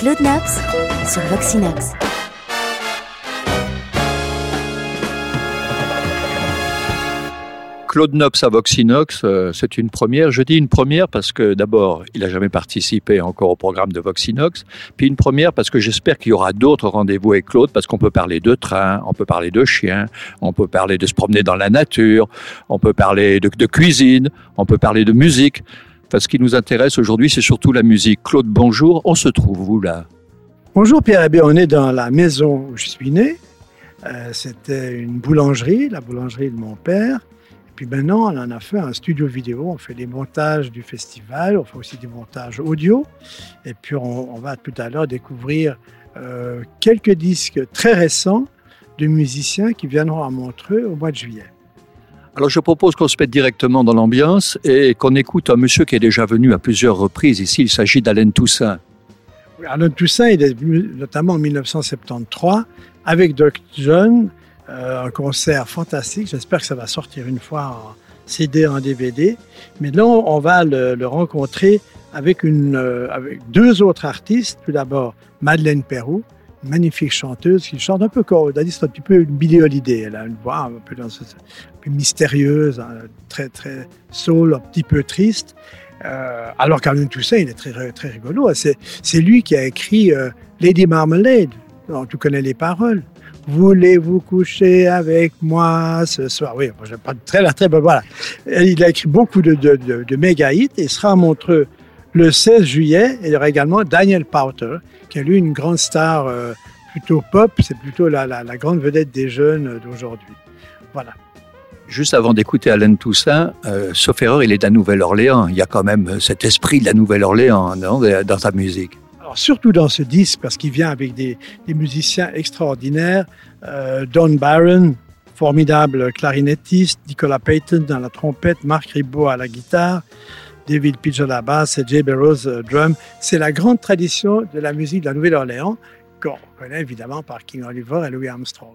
Claude Naps sur Voxinox. Claude Nobs à Voxinox, euh, c'est une première. Je dis une première parce que d'abord, il n'a jamais participé encore au programme de Voxinox. Puis une première parce que j'espère qu'il y aura d'autres rendez-vous avec Claude parce qu'on peut parler de train, on peut parler de chiens, on peut parler de se promener dans la nature, on peut parler de cuisine, on peut parler de musique. Enfin, ce qui nous intéresse aujourd'hui, c'est surtout la musique. Claude, bonjour. On se trouve où là? Bonjour Pierre Abbé, on est dans la maison où je suis né. Euh, C'était une boulangerie, la boulangerie de mon père. Et puis maintenant, on en a fait un studio vidéo. On fait des montages du festival, on fait aussi des montages audio. Et puis on, on va tout à l'heure découvrir euh, quelques disques très récents de musiciens qui viendront à Montreux au mois de juillet. Alors je propose qu'on se mette directement dans l'ambiance et qu'on écoute un monsieur qui est déjà venu à plusieurs reprises ici. Il s'agit d'Alain Toussaint. Arnaud Toussaint, il est venu notamment en 1973 avec Dr. John, euh, un concert fantastique. J'espère que ça va sortir une fois en CD, en DVD. Mais là, on va le, rencontrer avec, euh, avec deux autres artistes. Tout d'abord, Madeleine Perrou, magnifique chanteuse qui chante un peu comme, c'est un petit peu une Billie Holiday. Elle a une voix un peu, un peu mystérieuse, hein, très, très soul, un petit peu triste. Euh, alors qu'Alain Toussaint, il est très, très rigolo. C'est, c'est lui qui a écrit euh, Lady Marmalade. Alors, tu connais les paroles. Voulez-vous coucher avec moi ce soir? Oui, moi, je pas très, très, très, voilà. Il a écrit beaucoup de, de, de, de méga hits et sera à Montreux le 16 juillet. Il y aura également Daniel Powter, qui est lui une grande star euh, plutôt pop. C'est plutôt la, la, la grande vedette des jeunes d'aujourd'hui. Voilà. Juste avant d'écouter Alain Toussaint, euh, sauf erreur, il est à Nouvelle-Orléans. Il y a quand même cet esprit de la Nouvelle-Orléans dans sa musique. Alors, surtout dans ce disque, parce qu'il vient avec des, des musiciens extraordinaires. Euh, Don Barron, formidable clarinettiste, Nicolas Payton dans la trompette, Marc Ribot à la guitare, David Pidgeot à la basse et Jay Barrows euh, drum. C'est la grande tradition de la musique de la Nouvelle-Orléans, qu'on connaît évidemment par King Oliver et Louis Armstrong.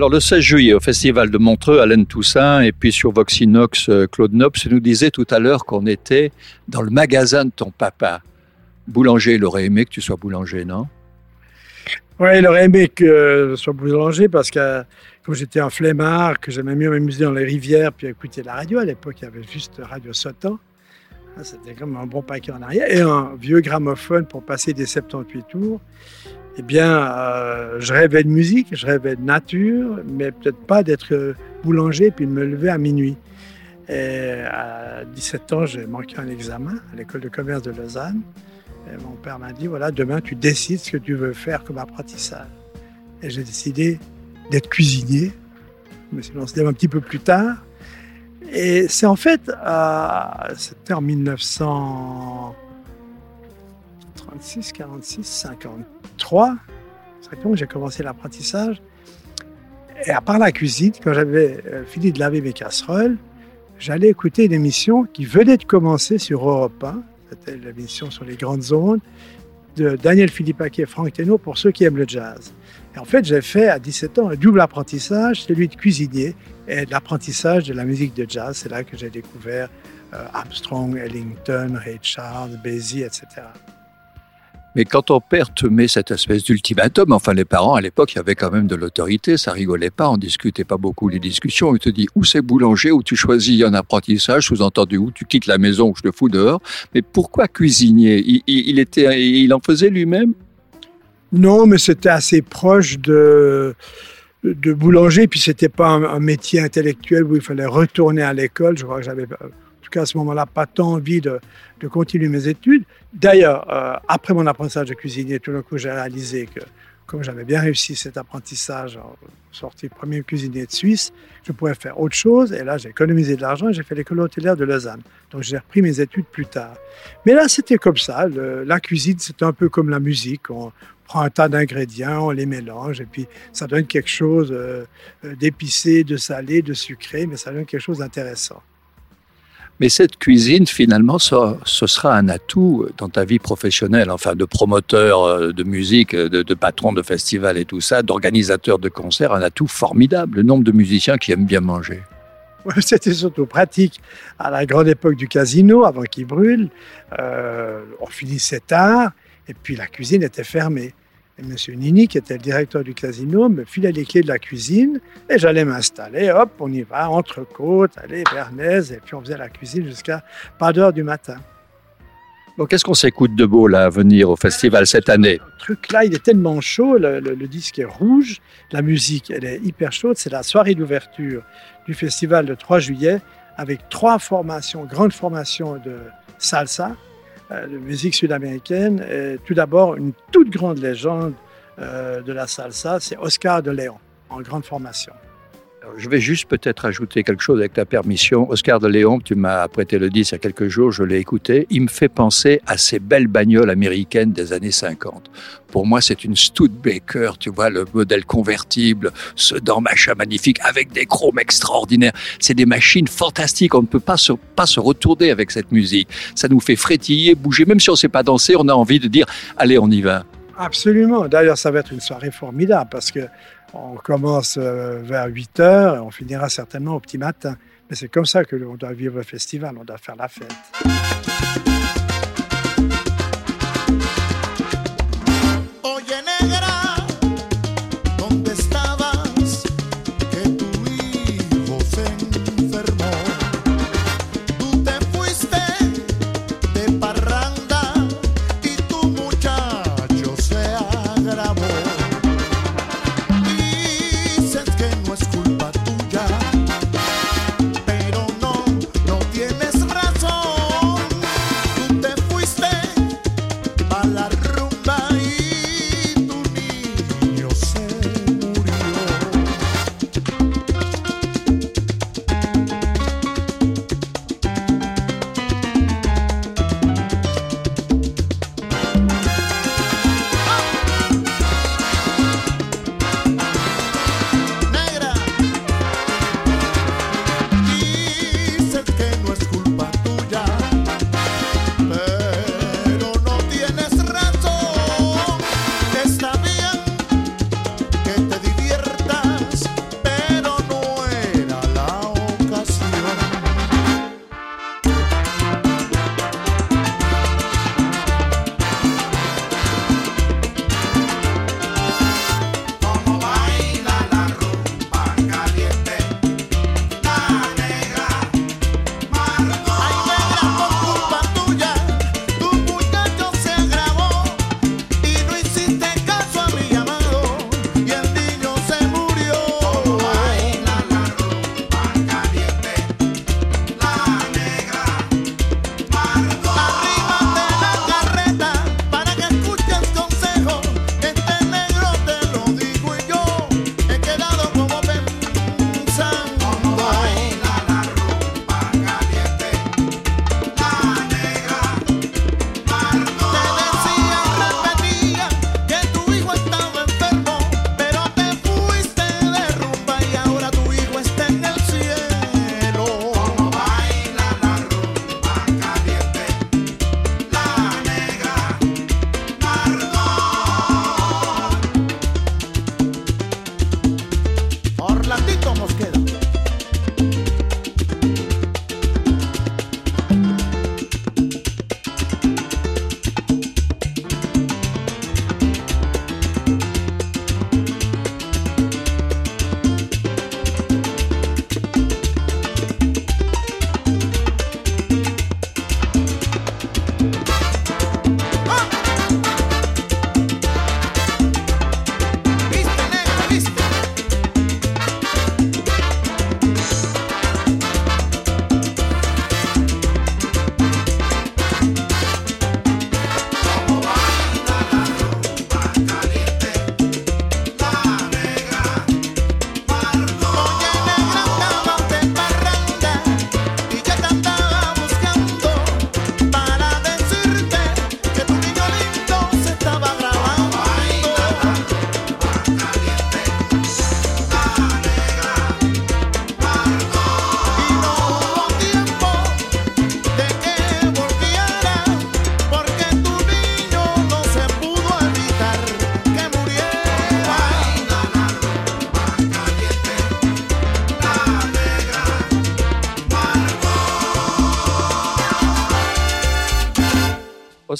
Alors le 16 juillet au Festival de Montreux, Alain Toussaint et puis sur Voxinox, euh, Claude Nobs nous disait tout à l'heure qu'on était dans le magasin de ton papa. Boulanger, il aurait aimé que tu sois boulanger, non? Oui, il aurait aimé que je sois boulanger parce que comme j'étais un flemmard, que j'aimais mieux m'amuser dans les rivières puis écouter la radio. À l'époque, il y avait juste Radio Sautant. Ah, c'était comme un bon paquet en arrière et un vieux gramophone pour passer des 78 tours eh bien, euh, je rêvais de musique, je rêvais de nature, mais peut-être pas d'être boulanger puis de me lever à minuit. Et à 17 ans, j'ai manqué un examen à l'école de commerce de Lausanne. Et mon père m'a dit voilà, demain, tu décides ce que tu veux faire comme apprentissage. Et j'ai décidé d'être cuisinier. Je me suis lancé un petit peu plus tard. Et c'est en fait, euh, c'était en 1936, 46, 50. 3, que j'ai commencé l'apprentissage. Et à part la cuisine, quand j'avais euh, fini de laver mes casseroles, j'allais écouter une émission qui venait de commencer sur Europe 1. C'était l'émission sur les grandes ondes de Daniel Philippaquet et Franck Teno pour ceux qui aiment le jazz. Et en fait, j'ai fait à 17 ans un double apprentissage, celui de cuisinier et l'apprentissage de la musique de jazz. C'est là que j'ai découvert euh, Armstrong, Ellington, Ray Charles, Basie, etc. Mais quand ton père te met cette espèce d'ultimatum, enfin les parents à l'époque, il y avait quand même de l'autorité, ça rigolait pas, on discutait pas beaucoup les discussions. Il te dit où c'est boulanger, où tu choisis un apprentissage, sous-entendu où tu quittes la maison, où je te fous dehors. Mais pourquoi cuisinier? Il, était, il en faisait lui-même? Non, mais c'était assez proche de de boulanger, puis c'était pas un, métier intellectuel où il fallait retourner à l'école. Je crois que j'avais tout à ce moment-là, pas tant envie de, de continuer mes études. D'ailleurs, euh, après mon apprentissage de cuisinier, tout d'un coup, j'ai réalisé que comme j'avais bien réussi cet apprentissage, sorti premier cuisinier de Suisse, je pouvais faire autre chose. Et là, j'ai économisé de l'argent et j'ai fait l'école hôtelière de Lausanne. Donc, j'ai repris mes études plus tard. Mais là, c'était comme ça. la cuisine, c'est un peu comme la musique. On prend un tas d'ingrédients, on les mélange et puis ça donne quelque chose euh, d'épicé, de salé, de sucré, mais ça donne quelque chose d'intéressant. Mais cette cuisine, finalement, ce, sera un atout dans ta vie professionnelle, enfin de promoteur euh, de musique, de, patron de festival et tout ça, d'organisateur de concerts, un atout formidable, le nombre de musiciens qui aiment bien manger. C'était surtout pratique à la grande époque du casino, avant qu'il brûle. Euh, on finissait tard et puis la cuisine était fermée. Et M. Nini, qui était le directeur du casino, me filait les clés de la cuisine et j'allais m'installer. Hop, on y va, entre côtes, allez, Bernays, et puis on faisait la cuisine jusqu'à pas d'heure du matin. Bon, qu'est-ce qu'on s'écoute de beau là à venir au festival cette année? Le truc là, il est tellement chaud, le, disque est rouge, la musique, elle est hyper chaude. C'est la soirée d'ouverture du festival le 3 juillet avec trois formations, grandes formations de salsa, de musique sud-américaine. Tout d'abord, une toute grande légende euh, de la salsa, c'est Oscar de Léon, en grande formation. Je vais juste peut-être ajouter quelque chose avec ta permission. Oscar de Léon, tu m'as prêté le disque il y a quelques jours, je l'ai écouté. Il me fait penser à ces belles bagnoles américaines des années 50. Pour moi, c'est une Studebaker, tu vois, le modèle convertible, ce dent machin magnifique avec des chromes extraordinaires. C'est des machines fantastiques. On ne peut pas se, pas se retourner avec cette musique. Ça nous fait frétiller, bouger. Même si on ne sait pas danser, on a envie de dire, allez, on y va. Absolument. D'ailleurs, ça va être une soirée formidable parce que on commence euh, vers 8 heures et on finira certainement au petit matin. Mais c'est comme ça que l'on doit vivre le festival, on doit faire la fête.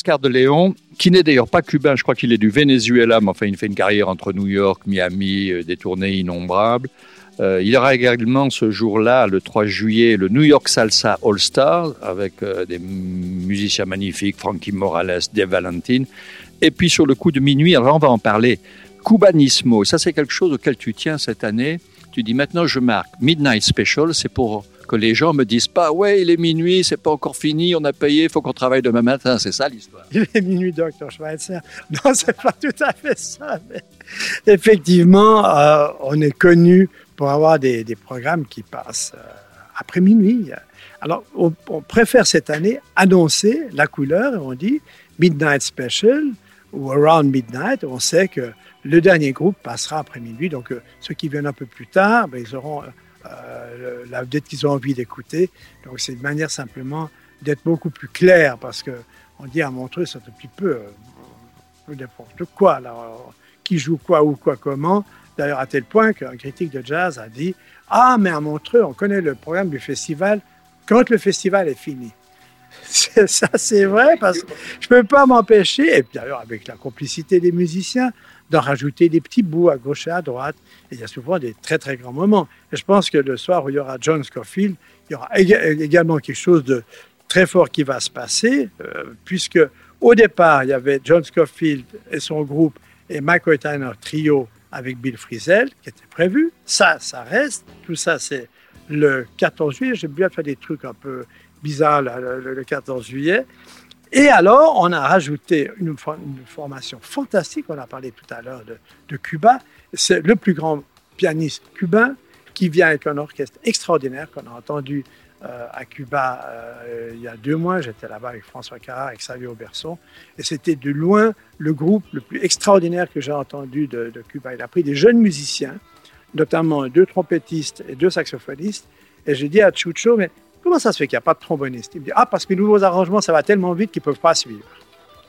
Oscar de Léon, qui n'est d'ailleurs pas cubain, je crois qu'il est du Venezuela, mais enfin il fait une carrière entre New York, Miami, euh, des tournées innombrables. Euh, il y aura également ce jour-là, le 3 juillet, le New York Salsa All Stars, avec euh, des musiciens magnifiques, Frankie Morales, Dave Valentine. Et puis sur le coup de minuit, alors on va en parler, Cubanismo, ça c'est quelque chose auquel tu tiens cette année. Tu dis maintenant je marque Midnight Special, c'est pour que les gens me disent pas ouais il est minuit, c'est pas encore fini, on a payé, faut qu'on travaille demain matin, c'est ça l'histoire. Il est minuit, docteur Schweitzer. Non, c'est pas tout à fait ça. mais effectivement, euh, on est connu pour avoir des, programmes qui passent euh, après minuit. Alors, on, on préfère cette année annoncer la couleur et on dit Midnight Special ou Around Midnight. On sait que le dernier groupe passera après minuit. Donc, euh, ceux qui viennent un peu plus tard, ben, ils auront euh, la qu'ils ont envie d'écouter. Donc, c'est une manière simplement d'être beaucoup plus clair parce que on dit à Montreux, c'est un petit peu, euh, n'importe quoi. Alors, qui joue quoi, où, quoi, comment. D'ailleurs, à tel point qu'un critique de jazz a dit Ah, mais à Montreux, on connaît le programme du festival quand le festival est fini. Ça, c'est vrai, parce que je peux pas m'empêcher, et d'ailleurs, avec la complicité des musiciens, d'en rajouter des petits bouts à gauche et à droite. Et il y a souvent des très, très grands moments. Et je pense que le soir où il y aura John Scofield, il y aura éga- également quelque chose de très fort qui va se passer, euh, puisque au départ, il y avait John Scofield et son groupe et Mike Tyner trio avec Bill Frisell, qui était prévu. Ça, ça reste. Tout ça, c'est le 14 juillet. J'aime bien faire des trucs un peu bizarres le 14 juillet. Et alors, on a rajouté une, for- une formation fantastique. On a parlé tout à l'heure de, Cuba. C'est le plus grand pianiste cubain qui vient avec un orchestre extraordinaire qu'on a entendu euh, à Cuba euh, il y a deux mois. J'étais là-bas avec François Carrard, avec Xavier Berson. Et c'était de loin le groupe le plus extraordinaire que j'ai entendu de, de Cuba. Il a pris des jeunes musiciens, notamment deux trompettistes et deux saxophonistes. Et j'ai dit à Chucho, mais comment ça se fait qu'il n'y a pas de tromboniste Il me dit, ah, parce que les nouveaux arrangements, ça va tellement vite qu'ils ne peuvent pas suivre.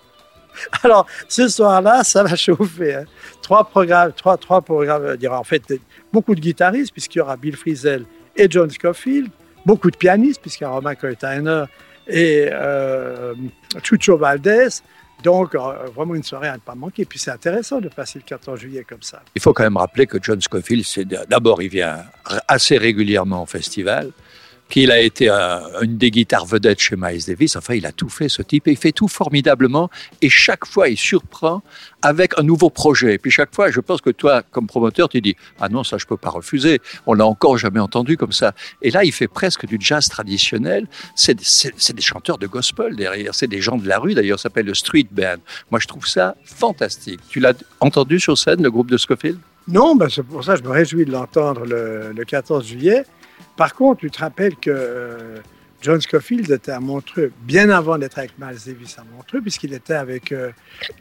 Alors, ce soir-là, ça va chauffer. hein. Trois programmes, trois, trois programmes, aura en fait beaucoup de guitaristes, puisqu'il y aura Bill Frisell et John Scofield, beaucoup de pianistes, puisqu'il y aura Romain Coetainer et euh, Chucho Valdez. Donc, euh, vraiment une soirée à ne pas manquer. Puis c'est intéressant de passer le 14 juillet comme ça. Il faut quand même rappeler que John Scofield, d'abord, il vient assez régulièrement au festival, qu'il a été un- une des guitares vedettes chez Miles Davis. Enfin, il a tout fait, ce type, et il fait tout formidablement. Et chaque fois, il surprend avec un nouveau projet. Et puis chaque fois, je pense que toi, comme promoteur, tu dis ah non, ça je peux pas refuser. On l'a encore jamais entendu comme ça. Et là, il fait presque du jazz traditionnel. C'est des chanteurs de gospel derrière. C'est des gens de la rue. D'ailleurs, ça s'appelle le street band. Moi, je trouve ça fantastique. Tu l'as entendu sur scène, le groupe de Scofield? Non, ben c'est pour ça que je me réjouis de l'entendre le, le 14 juillet. Par contre, tu te rappelles que euh, John Scofield était à Montreux bien avant d'être avec Miles Davis à Montreux, puisqu'il était avec euh,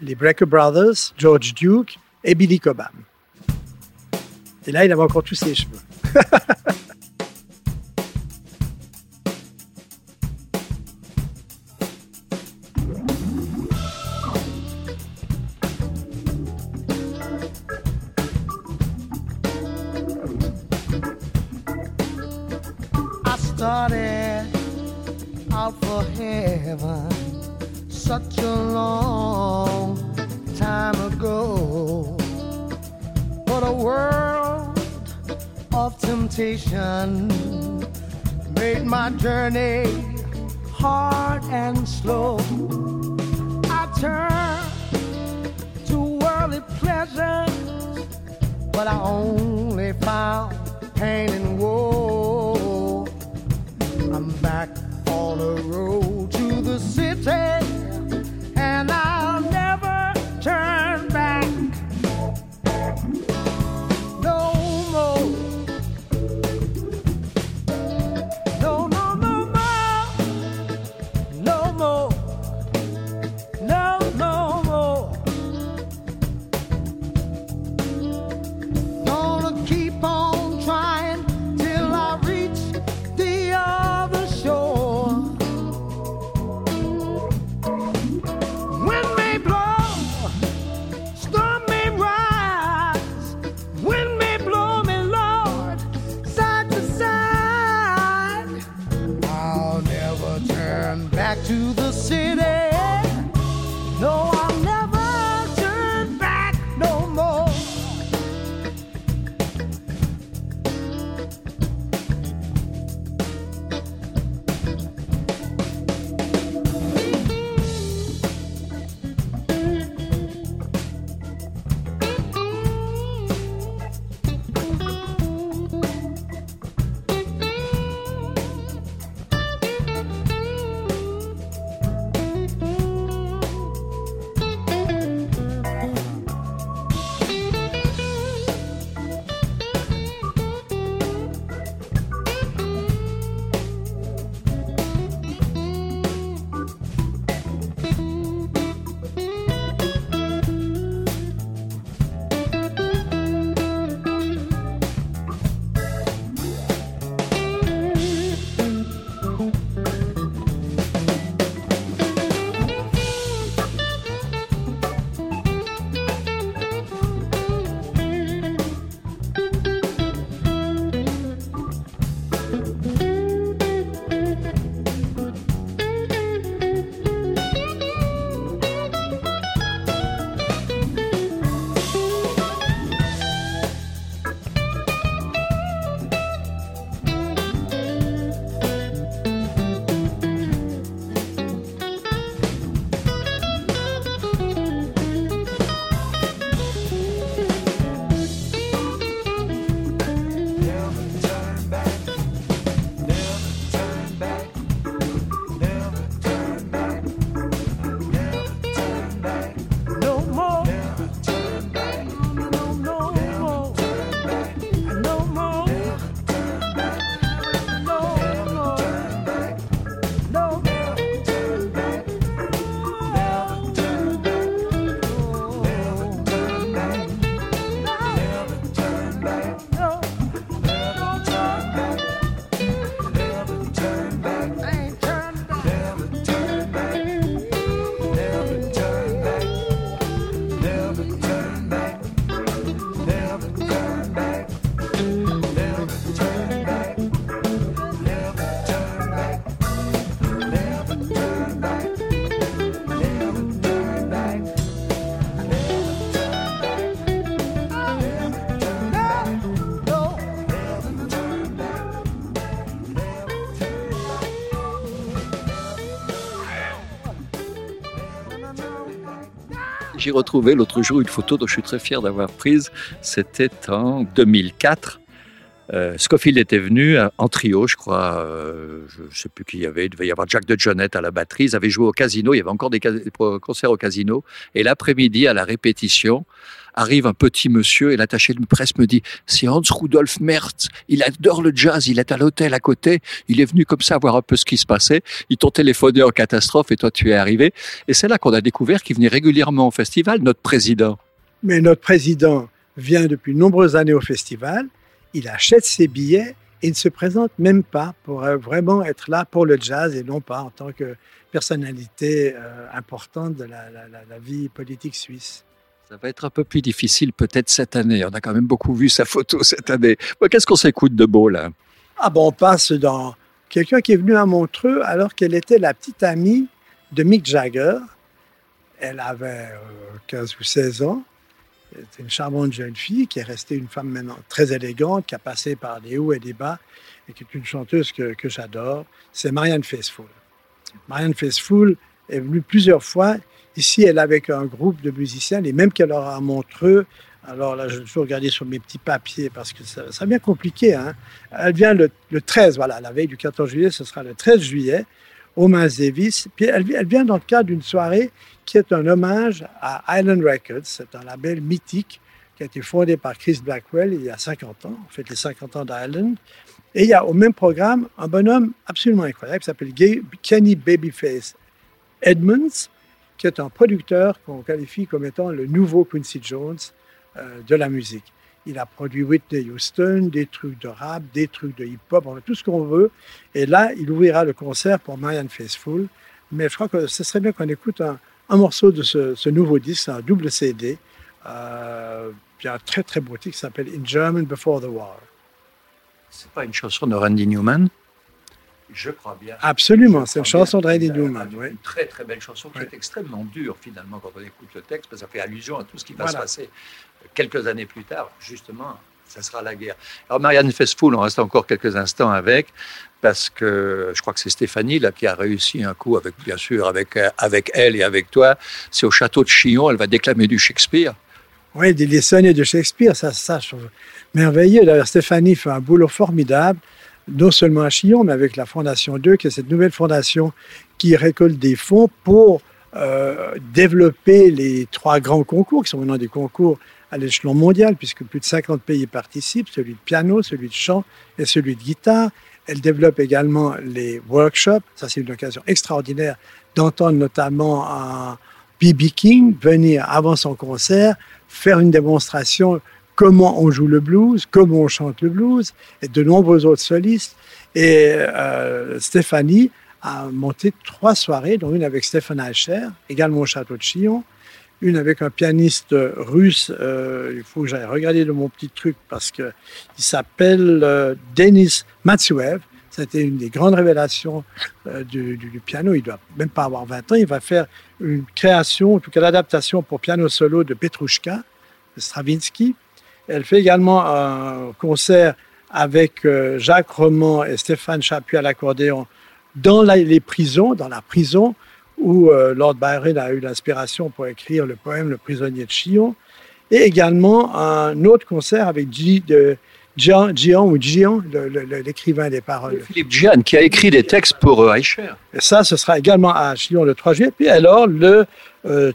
les Brecker Brothers, George Duke et Billy Cobham. Et là, il avait encore tous ses cheveux. what I own. To the J'ai retrouvé l'autre jour une photo dont je suis très fier d'avoir prise. C'était en 2004. Euh, Scofield était venu euh, en trio, je crois. euh, je ne sais plus qui il y avait. Il devait y avoir Jack de Jonette à la batterie. Ils avaient joué au casino. Il y avait encore des, concerts au casino. Et l'après-midi, à la répétition, arrive un petit monsieur et l'attaché de presse me dit c'est Hans Rudolf Merz. Il adore le jazz. Il est à l'hôtel à côté. Il est venu comme ça voir un peu ce qui se passait. Ils t'ont téléphoné en catastrophe et toi tu es arrivé. Et c'est là qu'on a découvert qu'il venait régulièrement au festival, notre président. Mais notre président vient depuis de nombreuses années au festival, il achète ses billets et ne se présente même pas pour euh, vraiment être là pour le jazz et non pas en tant que personnalité euh, importante de la vie politique suisse. Ça va être un peu plus difficile peut-être cette année. On a quand même beaucoup vu sa photo cette année. Qu'est-ce qu'on s'écoute de beau là? Ah bon, on passe dans quelqu'un qui est venu à Montreux alors qu'elle était la petite amie de Mick Jagger. Elle avait euh, 15 ou 16 ans. C'était une charmante jeune fille qui est restée une femme maintenant très élégante, qui a passé par des hauts et des bas et qui est une chanteuse que, que j'adore. C'est Marianne Faithfull. Marianne Faithfull est venue plusieurs fois. Ici, elle est avec un groupe de musiciens, les mêmes qu'elle aura à Montreux. Alors là, je vais toujours regarder sur mes petits papiers parce que ça, ça devient compliqué. Hein. Elle vient le, le 13, voilà, la veille du 14 juillet, ce sera le 13 juillet au Davis. Puis elle, elle vient dans le cadre d'une soirée qui est un hommage à Island Records. C'est un label mythique qui a été fondé par Chris Blackwell il y a 50 ans, en fait les 50 ans d'Island. Et il y a au même programme un bonhomme absolument incroyable qui s'appelle Kenny Babyface Edmonds, qui est un producteur qu'on qualifie comme étant le nouveau Quincy Jones euh, de la musique. Il a produit Whitney Houston, des trucs de rap, des trucs de hip-hop, tout ce qu'on veut. Et là, il ouvrira le concert pour Marianne Faithfull. Mais je crois que ce serait bien qu'on écoute un, morceau de ce, nouveau disque, un double CD. Euh, très très beau titre qui s'appelle In German Before the War. C'est pas une chanson de Randy Newman? Je crois bien. Absolument, c'est une chanson de Randy Newman. Une oui. très très belle chanson qui est extrêmement dure finalement quand on écoute le texte, parce que ça fait allusion à tout ce qui va se passer quelques années plus tard. Justement, ça sera la guerre. Alors Marianne Faithfull, on reste encore quelques instants avec, parce que je crois que c'est Stéphanie là qui a réussi un coup avec, bien sûr, avec euh, avec elle et avec toi. C'est au château de Chillon. Elle va déclamer du Shakespeare. Oui, des les sonnets de Shakespeare, ça, ça, je trouve merveilleux. D'ailleurs, Stéphanie fait un boulot formidable, non seulement à Chillon, mais avec la Fondation 2, qui est cette nouvelle fondation qui récolte des fonds pour euh, développer les trois grands concours, qui sont maintenant des concours à l'échelon mondial, puisque plus de 50 pays participent, celui de piano, celui de chant et celui de guitare. Elle développe également les workshops. Ça, c'est une occasion extraordinaire d'entendre notamment un B.B. King venir avant son concert faire une démonstration comment on joue le blues, comment on chante le blues, et de nombreux autres solistes. Et euh, Stéphanie a monté trois soirées, dont une avec Stéphane Eicher, également au château de Chillon, une avec un pianiste russe, euh, il faut que j'aille regarder de mon petit truc parce que il s'appelle euh, Denis Matsuev. C'était une des grandes révélations du, piano. Il doit même pas avoir 20 ans. Il va faire une création, en tout cas l'adaptation pour piano solo de Petrushka, de Stravinsky. Elle fait également un concert avec euh, Jacques Roman et Stéphane Chapuis à l'accordéon dans la- les prisons, dans la prison où euh, Lord Byron a eu l'inspiration pour écrire le poème Le prisonnier de Chillon, et également un autre concert avec G, de Gian, Gian ou Gian, l'écrivain des paroles. Philippe Gian qui a écrit des textes pour euh, Eicher. Et ça, ce sera également à Chillon le 3 juillet. Puis alors, le euh,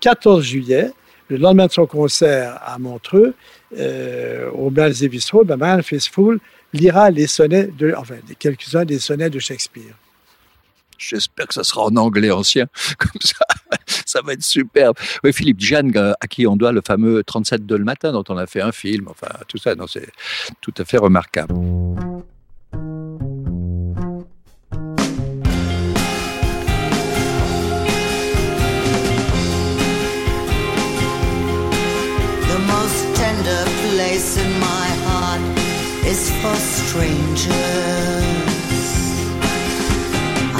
14 juillet, le lendemain de son concert à Montreux, euh, au Miles Davis Hall, ben, Faithfull lira les sonnets, de, enfin, quelques-uns des sonnets de Shakespeare. J'espère que ça sera en anglais ancien, comme ça, ça va être superbe. Oui, Philippe Jeanne, euh, à qui on doit le fameux 37 de le matin, dont on a fait un film, enfin, tout ça, c'est tout à fait remarquable. Place in my heart is for strangers.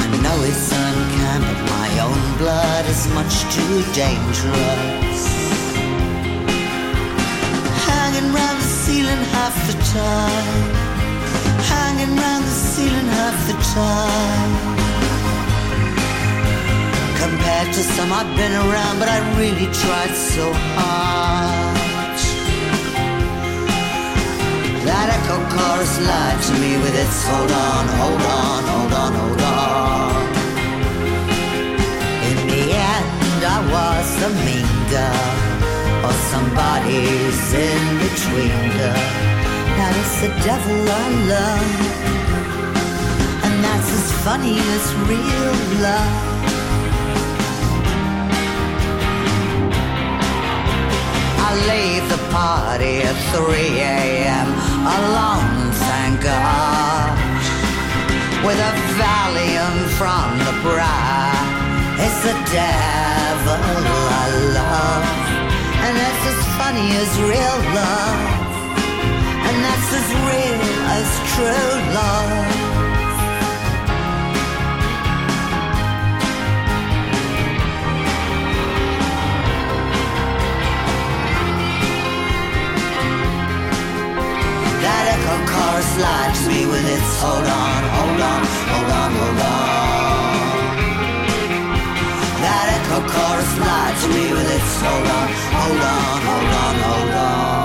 I know it's unkind, but my own blood is much too dangerous. Hanging round the ceiling half the time. Hanging round the ceiling half the time. Compared to some I've been around, but I really tried so hard. That echo chorus lied to me with its hold on, hold on, hold on, hold on. In the end, I was a mean girl, or somebody's in between girl. That is the devil I love, and that's as funny as real love. I leave the party at 3 a.m. alone, thank God. With a Valium from the bride. It's the devil I love. And that's as funny as real love. And that's as real as true love. yellow car slides me with its hold on, hold on, hold on, hold on. That echo car slides me with its hold on, hold on, hold on, hold on.